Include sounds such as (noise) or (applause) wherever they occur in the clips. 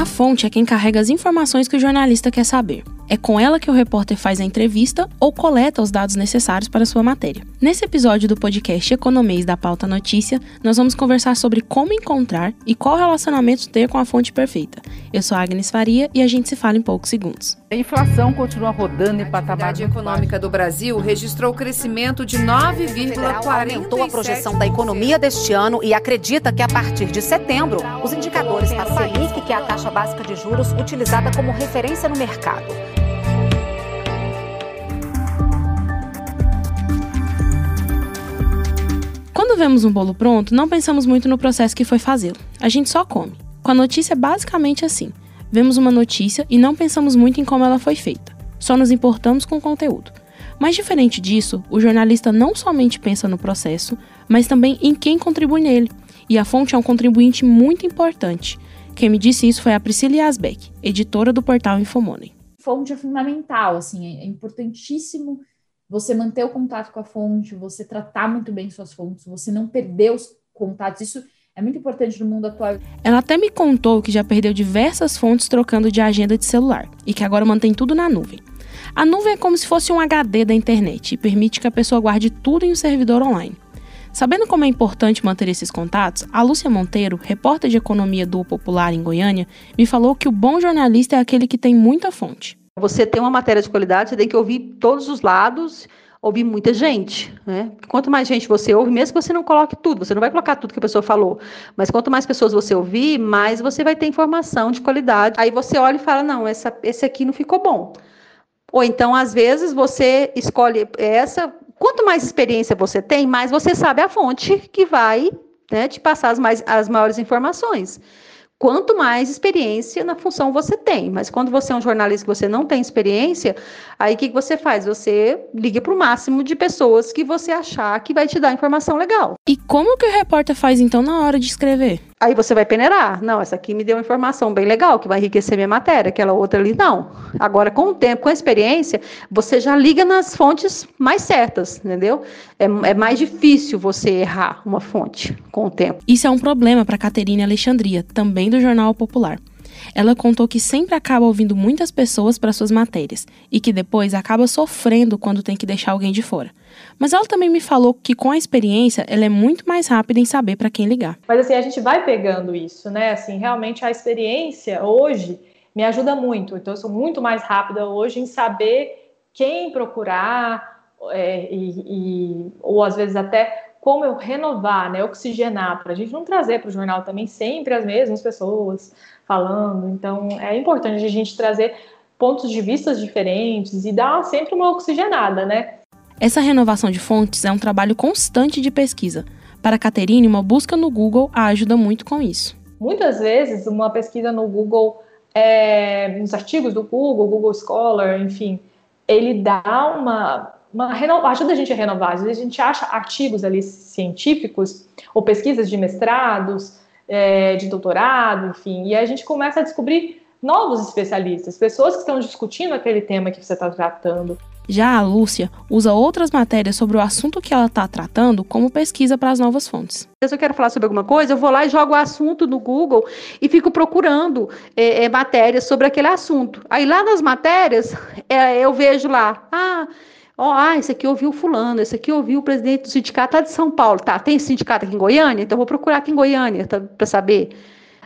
A fonte é quem carrega as informações que o jornalista quer saber. É com ela que o repórter faz a entrevista ou coleta os dados necessários para sua matéria. Nesse episódio do podcast Economês da Pauta Notícia, nós vamos conversar sobre como encontrar e qual relacionamento ter com a fonte perfeita. Eu sou Agnes Faria e a gente se fala em poucos segundos. A inflação continua rodando em patamar. A atividade econômica do Brasil registrou crescimento de 9,40. Aumentou a projeção da economia deste ano e acredita que a partir de setembro, os indicadores para a Selic, que é a taxa básica de juros utilizada como referência no mercado, vemos um bolo pronto, não pensamos muito no processo que foi fazê-lo. A gente só come. Com a notícia é basicamente assim. Vemos uma notícia e não pensamos muito em como ela foi feita. Só nos importamos com o conteúdo. Mas diferente disso, o jornalista não somente pensa no processo, mas também em quem contribui nele. E a fonte é um contribuinte muito importante. Quem me disse isso foi a Priscila Yasbeck, editora do portal Infomoney. Fonte é fundamental, assim, é importantíssimo você manter o contato com a fonte, você tratar muito bem suas fontes, você não perder os contatos. Isso é muito importante no mundo atual. Ela até me contou que já perdeu diversas fontes trocando de agenda de celular e que agora mantém tudo na nuvem. A nuvem é como se fosse um HD da internet e permite que a pessoa guarde tudo em um servidor online. Sabendo como é importante manter esses contatos, a Lúcia Monteiro, repórter de economia do Popular em Goiânia, me falou que o bom jornalista é aquele que tem muita fonte. Você tem uma matéria de qualidade, você tem que ouvir todos os lados, ouvir muita gente. Né? Quanto mais gente você ouve, mesmo que você não coloque tudo, você não vai colocar tudo que a pessoa falou, mas quanto mais pessoas você ouvir, mais você vai ter informação de qualidade. Aí você olha e fala: não, essa, esse aqui não ficou bom. Ou então, às vezes, você escolhe essa. Quanto mais experiência você tem, mais você sabe a fonte que vai né, te passar as, mais, as maiores informações quanto mais experiência na função você tem. Mas quando você é um jornalista que você não tem experiência, aí o que, que você faz? Você liga para o máximo de pessoas que você achar que vai te dar informação legal. E como que o repórter faz então na hora de escrever? Aí você vai peneirar. Não, essa aqui me deu uma informação bem legal, que vai enriquecer minha matéria, aquela outra ali não. Agora, com o tempo, com a experiência, você já liga nas fontes mais certas, entendeu? É, é mais difícil você errar uma fonte com o tempo. Isso é um problema para Caterine Alexandria, também do Jornal Popular. Ela contou que sempre acaba ouvindo muitas pessoas para suas matérias e que depois acaba sofrendo quando tem que deixar alguém de fora. Mas ela também me falou que com a experiência ela é muito mais rápida em saber para quem ligar. Mas assim, a gente vai pegando isso, né? Assim, realmente a experiência hoje me ajuda muito. Então eu sou muito mais rápida hoje em saber quem procurar é, e, e, ou às vezes até como eu renovar, né, oxigenar, para a gente não trazer para o jornal também sempre as mesmas pessoas falando. Então, é importante a gente trazer pontos de vista diferentes e dar sempre uma oxigenada, né? Essa renovação de fontes é um trabalho constante de pesquisa. Para a Caterine, uma busca no Google a ajuda muito com isso. Muitas vezes, uma pesquisa no Google, é, nos artigos do Google, Google Scholar, enfim, ele dá uma, uma ajuda a gente a renovar. Às vezes a gente acha artigos ali científicos ou pesquisas de mestrados, é, de doutorado, enfim, e a gente começa a descobrir novos especialistas, pessoas que estão discutindo aquele tema que você está tratando. Já a Lúcia usa outras matérias sobre o assunto que ela está tratando como pesquisa para as novas fontes. Se eu quero falar sobre alguma coisa, eu vou lá e jogo o assunto no Google e fico procurando é, é, matérias sobre aquele assunto. Aí lá nas matérias, é, eu vejo lá, ah, ó, ah, esse aqui ouviu fulano, esse aqui ouviu o presidente do sindicato lá de São Paulo. Tá, tem sindicato aqui em Goiânia? Então vou procurar aqui em Goiânia tá, para saber.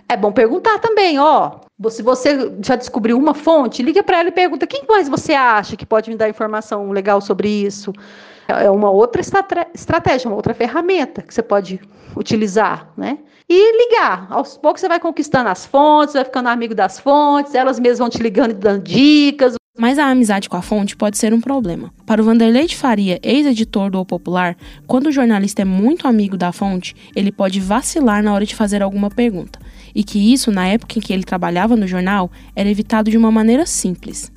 É bom perguntar também, ó. Se você já descobriu uma fonte, liga para ela e pergunta: quem mais você acha que pode me dar informação legal sobre isso? É uma outra estratégia, uma outra ferramenta que você pode utilizar, né? E ligar. Aos poucos você vai conquistando as fontes, vai ficando amigo das fontes, elas mesmas vão te ligando e dando dicas. Mas a amizade com a fonte pode ser um problema. Para o Vanderlei de Faria, ex-editor do O Popular, quando o jornalista é muito amigo da fonte, ele pode vacilar na hora de fazer alguma pergunta e que isso, na época em que ele trabalhava no jornal, era evitado de uma maneira simples.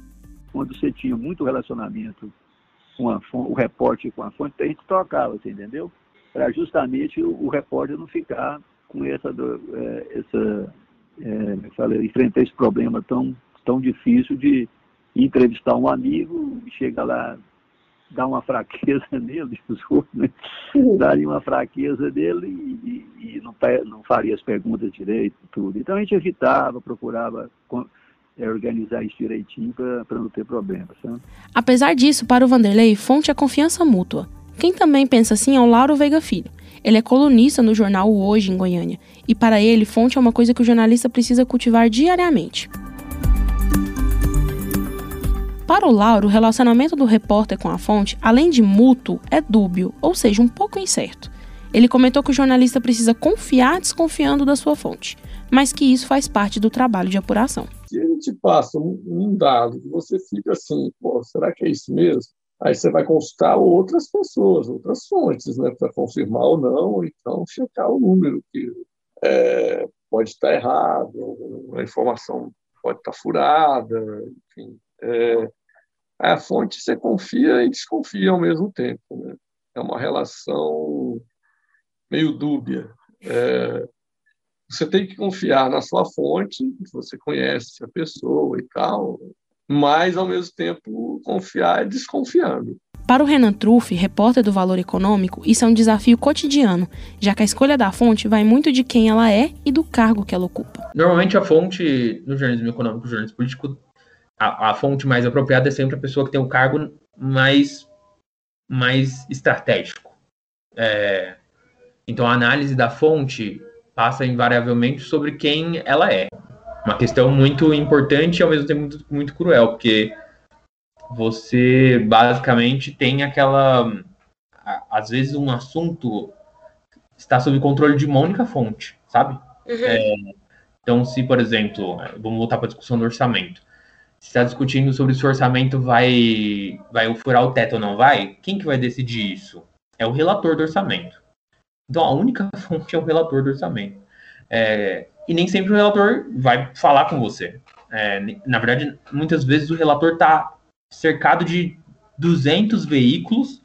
Quando você tinha muito relacionamento com a fonte, o repórter com a fonte, a gente trocava, você entendeu? Para justamente o, repórter não ficar com essa, é, essa é, falei, enfrentar esse problema tão, tão difícil de entrevistar um amigo chega lá (laughs) dar uma fraqueza nele, né? daria uma fraqueza dele e, e, não, não, faria as perguntas direito, tudo. Então a gente evitava, procurava é, organizar isso direitinho para não ter problemas. Sabe? Apesar disso, para o Vanderlei, fonte é confiança mútua. Quem também pensa assim é o Lauro Veiga Filho. Ele é colunista no jornal o Hoje em Goiânia, e para ele, fonte é uma coisa que o jornalista precisa cultivar diariamente. Para o Lauro, o relacionamento do repórter com a fonte, além de mútuo, é dúbio, ou seja, um pouco incerto. Ele comentou que o jornalista precisa confiar desconfiando da sua fonte, mas que isso faz parte do trabalho de apuração. Se a gente passa um dado você fica assim, pô, será que é isso mesmo? Aí você vai consultar outras pessoas, outras fontes, né, para confirmar ou não, ou então checar o número que é, pode estar errado, a informação pode estar furada, enfim. É, a fonte você confia e desconfia ao mesmo tempo. Né? É uma relação meio dúbia. É, você tem que confiar na sua fonte, você conhece a pessoa e tal, mas ao mesmo tempo confiar desconfiando. Para o Renan Truff, repórter do Valor Econômico, isso é um desafio cotidiano, já que a escolha da fonte vai muito de quem ela é e do cargo que ela ocupa. Normalmente a fonte no jornalismo econômico, no jornalismo político, a, a, fonte mais apropriada é sempre a pessoa que tem o um cargo mais, mais estratégico. É, então a análise da fonte passa invariavelmente sobre quem ela é. Uma questão muito importante e ao mesmo tempo muito, muito cruel, porque você basicamente tem aquela. Às vezes um assunto está sob controle de uma única fonte, sabe? Uhum. É, então, se, por exemplo, vamos voltar para a discussão do orçamento está discutindo sobre se o orçamento vai, vai furar o teto ou não vai, quem que vai decidir isso? É o relator do orçamento. Então a única (laughs) fonte é o relator do orçamento. É, e nem sempre o relator vai falar com você. É, na verdade, muitas vezes o relator está cercado de 200 veículos,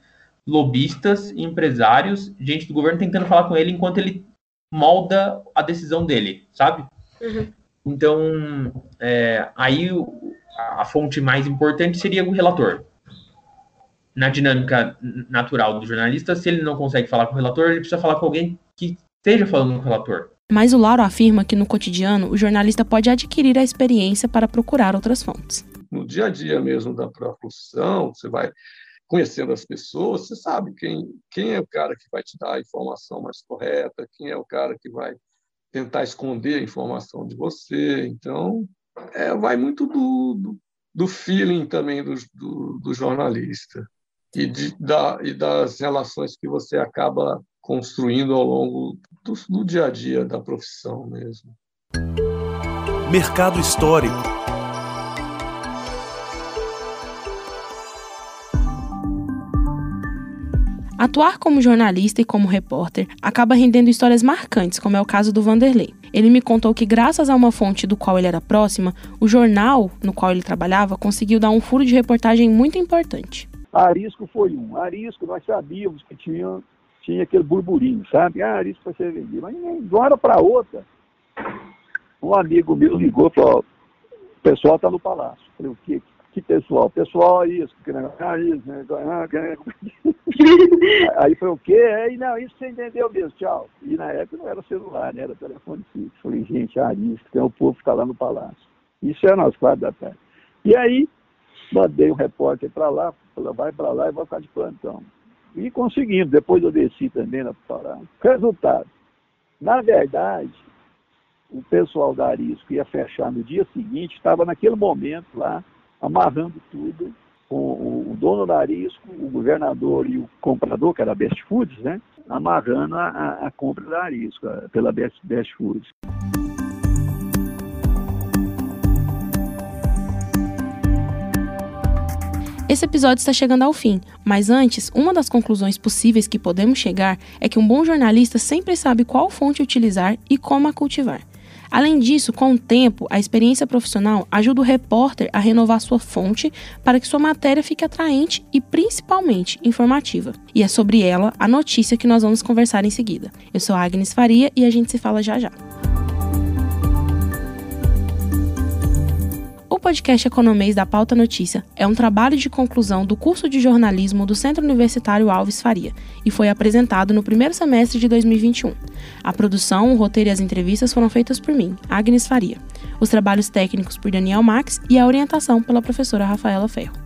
lobistas, empresários, gente do governo tentando falar com ele enquanto ele molda a decisão dele, sabe? Uhum. Então, é, aí a, fonte mais importante seria o relator. Na dinâmica natural do jornalista, se ele não consegue falar com o relator, ele precisa falar com alguém que esteja falando com o relator. Mas o Lauro afirma que no cotidiano o jornalista pode adquirir a experiência para procurar outras fontes. No dia a dia mesmo da profissão, você vai conhecendo as pessoas, você sabe quem, quem é o cara que vai te dar a informação mais correta, quem é o cara que vai tentar esconder a informação de você. Então, é, vai muito do, do, do, feeling também do, do, do jornalista e, de, da, e das relações que você acaba construindo ao longo do, do dia a dia da profissão mesmo. Mercado Histórico Atuar como jornalista e como repórter acaba rendendo histórias marcantes, como é o caso do Vanderlei. Ele me contou que, graças a uma fonte do qual ele era próxima, o jornal no qual ele trabalhava conseguiu dar um furo de reportagem muito importante. Arisco foi um. Arisco, nós sabíamos que tinha, tinha aquele burburinho, sabe? Ah, Arisco vai ser vendido. Mas de uma hora para outra, um amigo meu ligou e falou: o pessoal está no palácio. Eu falei: o quê? Que pessoal? Pessoal, isso, que ah, isso, né? Ah, (laughs) Aí foi o quê? Aí, não, isso você entendeu mesmo, tchau. E na época não era celular, né? era telefone fixo. Falei, gente, ah, isso, tem o povo ficar lá no palácio. Isso era nas quatro da tarde. E aí, mandei um repórter para lá, falei, vai para lá e vou ficar de plantão. E conseguimos, depois eu desci também na parada. Resultado, na verdade, o pessoal da Arisco ia fechar no dia seguinte, estava naquele momento lá, amarrando tudo com o dono da Arisco, o governador e o comprador, que era a Best Foods, né? amarrando a, a compra da Arisco pela Best, Best Foods. Esse episódio está chegando ao fim, mas antes, uma das conclusões possíveis que podemos chegar é que um bom jornalista sempre sabe qual fonte utilizar e como a cultivar. Além disso, com o tempo, a experiência profissional ajuda o repórter a renovar sua fonte para que sua matéria fique atraente e principalmente informativa. E é sobre ela a notícia que nós vamos conversar em seguida. Eu sou Agnes Faria e a gente se fala já já. Podcast Economês da Pauta Notícia é um trabalho de conclusão do curso de jornalismo do Centro Universitário Alves Faria e foi apresentado no primeiro semestre de 2021. A produção, o roteiro e as entrevistas foram feitas por mim, Agnes Faria. Os trabalhos técnicos por Daniel Max e a orientação pela professora Rafaela Ferro.